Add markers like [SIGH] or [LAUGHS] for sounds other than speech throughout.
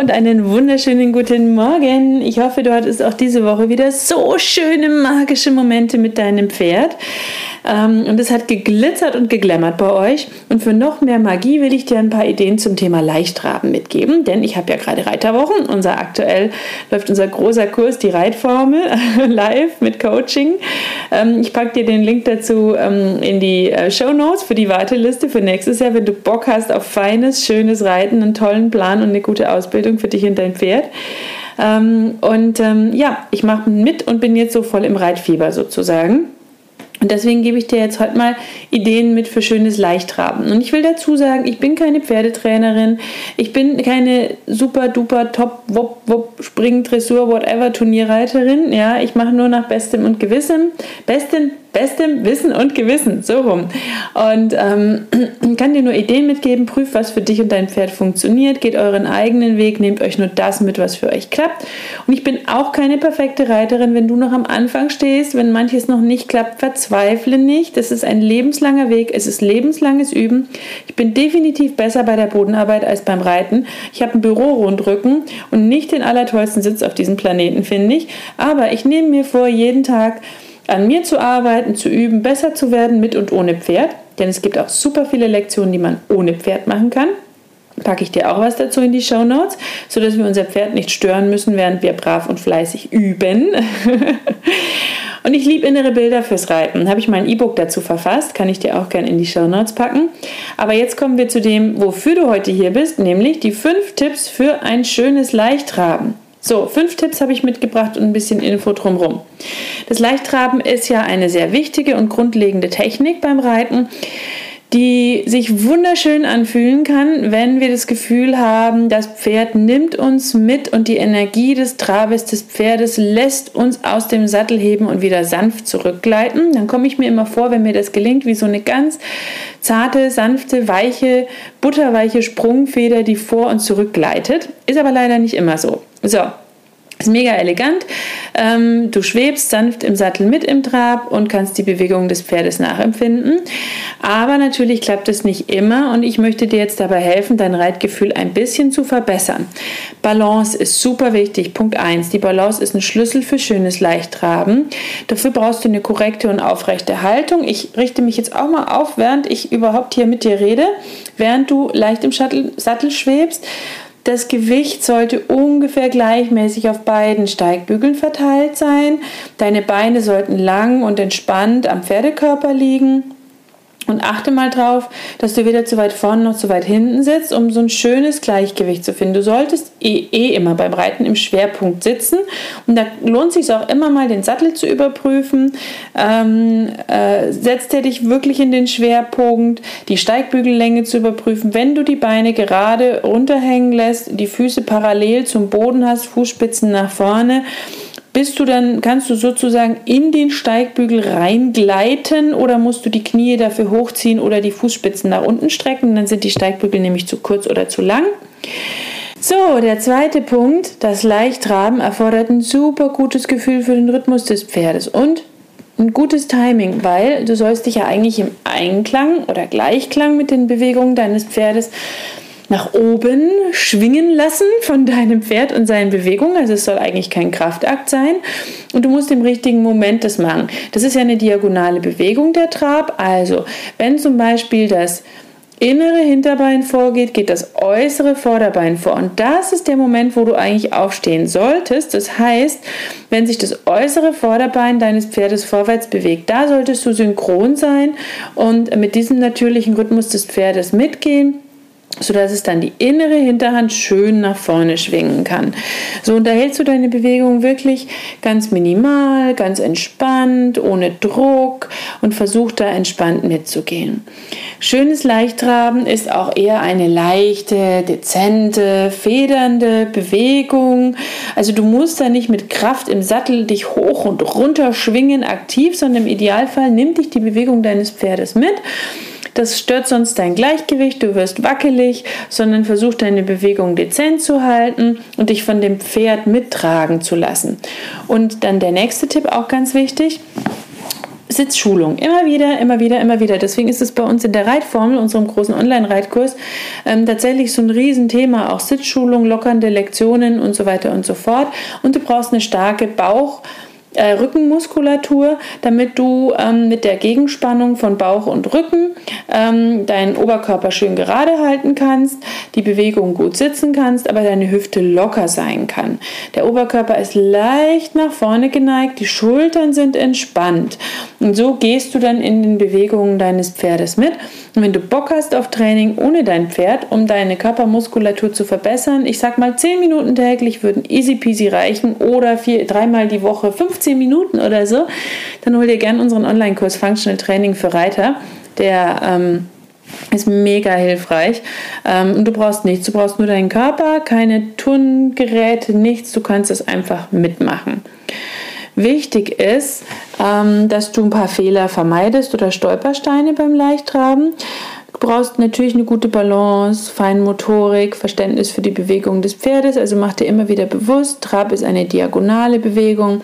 und einen wunderschönen guten Morgen. Ich hoffe, du hattest auch diese Woche wieder so schöne magische Momente mit deinem Pferd. Ähm, und es hat geglitzert und geglämmert bei euch. Und für noch mehr Magie will ich dir ein paar Ideen zum Thema Leichtraben mitgeben, denn ich habe ja gerade Reiterwochen. Unser aktuell läuft unser großer Kurs, die Reitformel, [LAUGHS] live mit Coaching. Ähm, ich packe dir den Link dazu ähm, in die äh, Show Notes für die Warteliste für nächstes Jahr, wenn du Bock hast auf feines, schönes Reiten, einen tollen Plan und eine gute Ausbildung für dich und dein Pferd. und ja, ich mache mit und bin jetzt so voll im Reitfieber sozusagen. Und deswegen gebe ich dir jetzt heute mal Ideen mit für schönes Leichtraben. Und ich will dazu sagen, ich bin keine Pferdetrainerin, ich bin keine super duper top wop wop Spring Dressur whatever Turnierreiterin. Ja, ich mache nur nach bestem und Gewissem, besten bestem Wissen und Gewissen, so rum. Und ähm, [CLEARS THROAT] kann dir nur Ideen mitgeben, prüft, was für dich und dein Pferd funktioniert, geht euren eigenen Weg, nehmt euch nur das mit, was für euch klappt. Und ich bin auch keine perfekte Reiterin, wenn du noch am Anfang stehst, wenn manches noch nicht klappt, verzweifle nicht. Das ist ein lebenslanger Weg, es ist lebenslanges Üben. Ich bin definitiv besser bei der Bodenarbeit als beim Reiten. Ich habe einen Bürorundrücken und nicht den allertollsten Sitz auf diesem Planeten, finde ich. Aber ich nehme mir vor, jeden Tag an mir zu arbeiten, zu üben, besser zu werden mit und ohne Pferd. Denn es gibt auch super viele Lektionen, die man ohne Pferd machen kann. Packe ich dir auch was dazu in die Show Notes, sodass wir unser Pferd nicht stören müssen, während wir brav und fleißig üben. [LAUGHS] und ich liebe innere Bilder fürs Reiten. Habe ich mein E-Book dazu verfasst, kann ich dir auch gerne in die Show Notes packen. Aber jetzt kommen wir zu dem, wofür du heute hier bist, nämlich die fünf Tipps für ein schönes Leichtraben. So, fünf Tipps habe ich mitgebracht und ein bisschen Info drumherum. Das Leichtraben ist ja eine sehr wichtige und grundlegende Technik beim Reiten, die sich wunderschön anfühlen kann, wenn wir das Gefühl haben, das Pferd nimmt uns mit und die Energie des Trabes des Pferdes lässt uns aus dem Sattel heben und wieder sanft zurückgleiten. Dann komme ich mir immer vor, wenn mir das gelingt, wie so eine ganz zarte, sanfte, weiche, butterweiche Sprungfeder, die vor und zurück gleitet. Ist aber leider nicht immer so. So, ist mega elegant. Ähm, du schwebst sanft im Sattel mit im Trab und kannst die Bewegung des Pferdes nachempfinden. Aber natürlich klappt es nicht immer und ich möchte dir jetzt dabei helfen, dein Reitgefühl ein bisschen zu verbessern. Balance ist super wichtig. Punkt 1. Die Balance ist ein Schlüssel für schönes Leichttraben. Dafür brauchst du eine korrekte und aufrechte Haltung. Ich richte mich jetzt auch mal auf, während ich überhaupt hier mit dir rede, während du leicht im Sattel schwebst. Das Gewicht sollte ungefähr gleichmäßig auf beiden Steigbügeln verteilt sein. Deine Beine sollten lang und entspannt am Pferdekörper liegen. Und achte mal drauf, dass du weder zu weit vorne noch zu weit hinten sitzt, um so ein schönes Gleichgewicht zu finden. Du solltest eh, eh immer beim Reiten im Schwerpunkt sitzen. Und da lohnt es sich auch immer mal, den Sattel zu überprüfen. Ähm, äh, setzt er dich wirklich in den Schwerpunkt, die Steigbügellänge zu überprüfen. Wenn du die Beine gerade runterhängen lässt, die Füße parallel zum Boden hast, Fußspitzen nach vorne, bist du dann, kannst du sozusagen in den Steigbügel reingleiten oder musst du die Knie dafür hochziehen oder die Fußspitzen nach unten strecken? Dann sind die Steigbügel nämlich zu kurz oder zu lang. So, der zweite Punkt, das Leichtraben erfordert ein super gutes Gefühl für den Rhythmus des Pferdes und ein gutes Timing, weil du sollst dich ja eigentlich im Einklang oder Gleichklang mit den Bewegungen deines Pferdes nach oben schwingen lassen von deinem Pferd und seinen Bewegungen. Also es soll eigentlich kein Kraftakt sein. Und du musst im richtigen Moment das machen. Das ist ja eine diagonale Bewegung der Trab. Also wenn zum Beispiel das innere Hinterbein vorgeht, geht das äußere Vorderbein vor. Und das ist der Moment, wo du eigentlich aufstehen solltest. Das heißt, wenn sich das äußere Vorderbein deines Pferdes vorwärts bewegt, da solltest du synchron sein und mit diesem natürlichen Rhythmus des Pferdes mitgehen sodass es dann die innere Hinterhand schön nach vorne schwingen kann. So unterhältst du deine Bewegung wirklich ganz minimal, ganz entspannt, ohne Druck und versuch da entspannt mitzugehen. Schönes Leichttraben ist auch eher eine leichte, dezente, federnde Bewegung. Also du musst da nicht mit Kraft im Sattel dich hoch und runter schwingen aktiv, sondern im Idealfall nimmt dich die Bewegung deines Pferdes mit das stört sonst dein Gleichgewicht, du wirst wackelig, sondern versuch deine Bewegung dezent zu halten und dich von dem Pferd mittragen zu lassen. Und dann der nächste Tipp, auch ganz wichtig. Sitzschulung. Immer wieder, immer wieder, immer wieder. Deswegen ist es bei uns in der Reitformel, unserem großen Online-Reitkurs, ähm, tatsächlich so ein Riesenthema. Auch Sitzschulung, lockernde Lektionen und so weiter und so fort. Und du brauchst eine starke Bauch- äh, Rückenmuskulatur, damit du ähm, mit der Gegenspannung von Bauch und Rücken ähm, deinen Oberkörper schön gerade halten kannst, die Bewegung gut sitzen kannst, aber deine Hüfte locker sein kann. Der Oberkörper ist leicht nach vorne geneigt, die Schultern sind entspannt und so gehst du dann in den Bewegungen deines Pferdes mit. Und wenn du Bock hast auf Training ohne dein Pferd, um deine Körpermuskulatur zu verbessern, ich sag mal 10 Minuten täglich würden easy peasy reichen oder vier, dreimal die Woche 15 Minuten oder so, dann hol dir gerne unseren Online-Kurs Functional Training für Reiter. Der ähm, ist mega hilfreich. Ähm, du brauchst nichts. Du brauchst nur deinen Körper, keine Turngeräte, nichts. Du kannst es einfach mitmachen. Wichtig ist, ähm, dass du ein paar Fehler vermeidest oder Stolpersteine beim Leichttraben. Du brauchst natürlich eine gute Balance, Feinmotorik, Verständnis für die Bewegung des Pferdes. Also mach dir immer wieder bewusst, Trab ist eine diagonale Bewegung.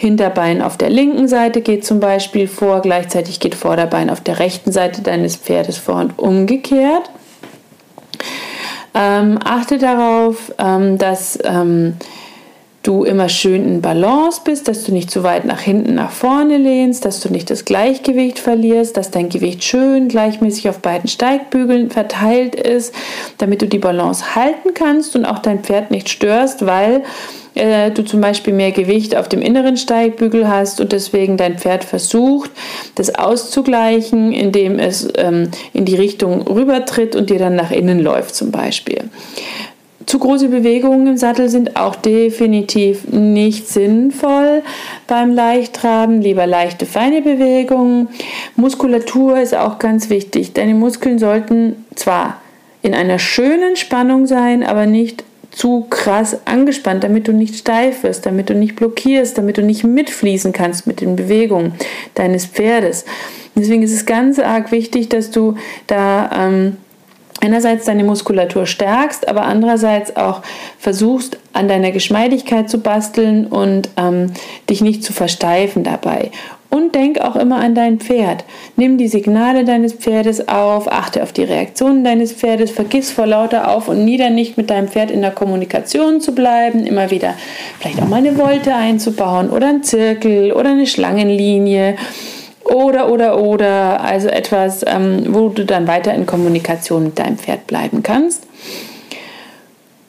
Hinterbein auf der linken Seite geht zum Beispiel vor, gleichzeitig geht Vorderbein auf der rechten Seite deines Pferdes vor und umgekehrt. Ähm, achte darauf, ähm, dass ähm, du immer schön in Balance bist, dass du nicht zu weit nach hinten, nach vorne lehnst, dass du nicht das Gleichgewicht verlierst, dass dein Gewicht schön gleichmäßig auf beiden Steigbügeln verteilt ist, damit du die Balance halten kannst und auch dein Pferd nicht störst, weil äh, du zum Beispiel mehr Gewicht auf dem inneren Steigbügel hast und deswegen dein Pferd versucht, das auszugleichen, indem es ähm, in die Richtung rübertritt und dir dann nach innen läuft zum Beispiel. Zu große Bewegungen im Sattel sind auch definitiv nicht sinnvoll beim Leichttraben. Lieber leichte, feine Bewegungen. Muskulatur ist auch ganz wichtig. Deine Muskeln sollten zwar in einer schönen Spannung sein, aber nicht zu krass angespannt, damit du nicht steif wirst, damit du nicht blockierst, damit du nicht mitfließen kannst mit den Bewegungen deines Pferdes. Deswegen ist es ganz arg wichtig, dass du da ähm, einerseits deine Muskulatur stärkst, aber andererseits auch versuchst, an deiner Geschmeidigkeit zu basteln und ähm, dich nicht zu versteifen dabei. Und denk auch immer an dein Pferd. Nimm die Signale deines Pferdes auf, achte auf die Reaktionen deines Pferdes, vergiss vor lauter auf und nieder nicht mit deinem Pferd in der Kommunikation zu bleiben, immer wieder vielleicht auch mal eine Wolte einzubauen oder einen Zirkel oder eine Schlangenlinie oder, oder, oder, also etwas, ähm, wo du dann weiter in Kommunikation mit deinem Pferd bleiben kannst.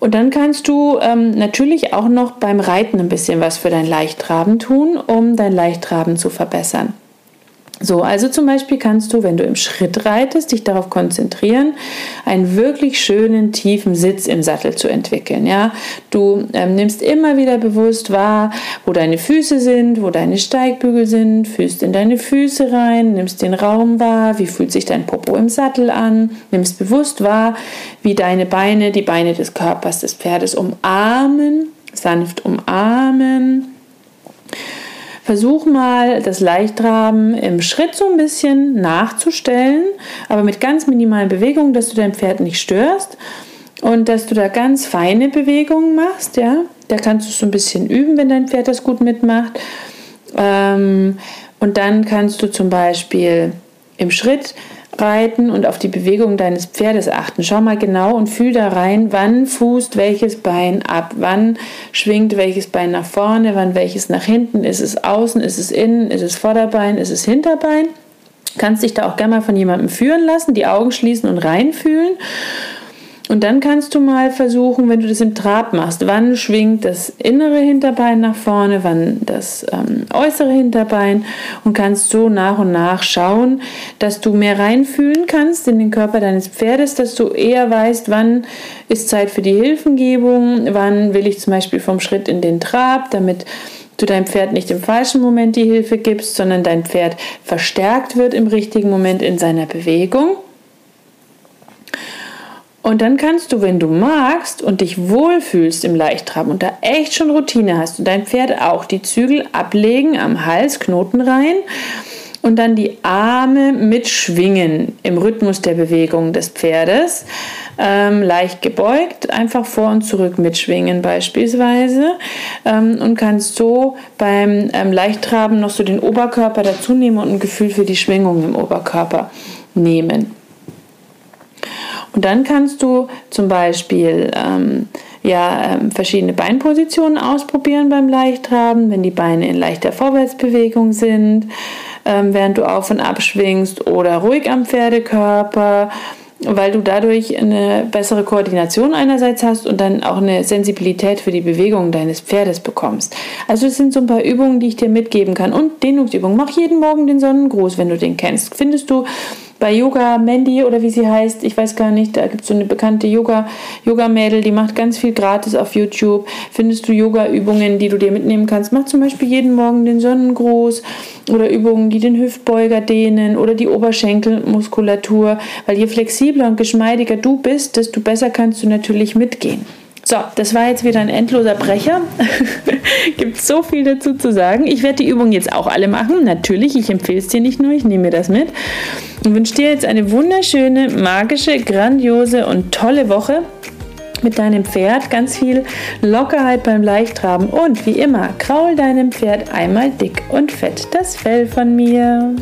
Und dann kannst du ähm, natürlich auch noch beim Reiten ein bisschen was für dein Leichttraben tun, um dein Leichttraben zu verbessern. So, also zum Beispiel kannst du, wenn du im Schritt reitest, dich darauf konzentrieren, einen wirklich schönen tiefen Sitz im Sattel zu entwickeln. Ja, du ähm, nimmst immer wieder bewusst wahr, wo deine Füße sind, wo deine Steigbügel sind, fühlst in deine Füße rein, nimmst den Raum wahr, wie fühlt sich dein Popo im Sattel an, nimmst bewusst wahr, wie deine Beine die Beine des Körpers des Pferdes umarmen, sanft umarmen Versuch mal, das Leichtraben im Schritt so ein bisschen nachzustellen, aber mit ganz minimalen Bewegungen, dass du dein Pferd nicht störst und dass du da ganz feine Bewegungen machst. Ja, da kannst du so ein bisschen üben, wenn dein Pferd das gut mitmacht. Ähm, und dann kannst du zum Beispiel im Schritt reiten und auf die Bewegung deines Pferdes achten. Schau mal genau und fühl da rein, wann fußt welches Bein ab, wann schwingt welches Bein nach vorne, wann welches nach hinten, ist es außen, ist es innen, ist es Vorderbein, ist es Hinterbein. Kannst dich da auch gerne mal von jemandem führen lassen, die Augen schließen und reinfühlen und dann kannst du mal versuchen, wenn du das im Trab machst, wann schwingt das innere Hinterbein nach vorne, wann das ähm, äußere Hinterbein und kannst so nach und nach schauen, dass du mehr reinfühlen kannst in den Körper deines Pferdes, dass du eher weißt, wann ist Zeit für die Hilfengebung, wann will ich zum Beispiel vom Schritt in den Trab, damit du deinem Pferd nicht im falschen Moment die Hilfe gibst, sondern dein Pferd verstärkt wird im richtigen Moment in seiner Bewegung. Und dann kannst du, wenn du magst und dich wohlfühlst im Leichttrab und da echt schon Routine hast und dein Pferd auch, die Zügel ablegen am Hals, Knoten rein und dann die Arme mitschwingen im Rhythmus der Bewegung des Pferdes. Ähm, leicht gebeugt, einfach vor und zurück mitschwingen beispielsweise ähm, und kannst so beim ähm, Leichttraben noch so den Oberkörper dazu nehmen und ein Gefühl für die Schwingung im Oberkörper nehmen. Und dann kannst du zum Beispiel ähm, ja, ähm, verschiedene Beinpositionen ausprobieren beim Leichtraben, wenn die Beine in leichter Vorwärtsbewegung sind, ähm, während du auf und ab schwingst oder ruhig am Pferdekörper weil du dadurch eine bessere Koordination einerseits hast und dann auch eine Sensibilität für die Bewegungen deines Pferdes bekommst. Also es sind so ein paar Übungen, die ich dir mitgeben kann und Dehnungsübungen. Mach jeden Morgen den Sonnengruß, wenn du den kennst. Findest du bei Yoga Mandy oder wie sie heißt, ich weiß gar nicht, da gibt es so eine bekannte Yoga, Yoga-Mädel, die macht ganz viel gratis auf YouTube. Findest du Yoga-Übungen, die du dir mitnehmen kannst? Mach zum Beispiel jeden Morgen den Sonnengruß oder Übungen, die den Hüftbeuger dehnen oder die Oberschenkelmuskulatur, weil je flexibler und geschmeidiger du bist, desto besser kannst du natürlich mitgehen. So, das war jetzt wieder ein endloser Brecher. [LAUGHS] Gibt so viel dazu zu sagen. Ich werde die Übungen jetzt auch alle machen. Natürlich, ich empfehle es dir nicht nur, ich nehme mir das mit. Und wünsche dir jetzt eine wunderschöne, magische, grandiose und tolle Woche mit deinem Pferd. Ganz viel Lockerheit beim Leichttraben. Und wie immer, kraul deinem Pferd einmal dick und fett das Fell von mir.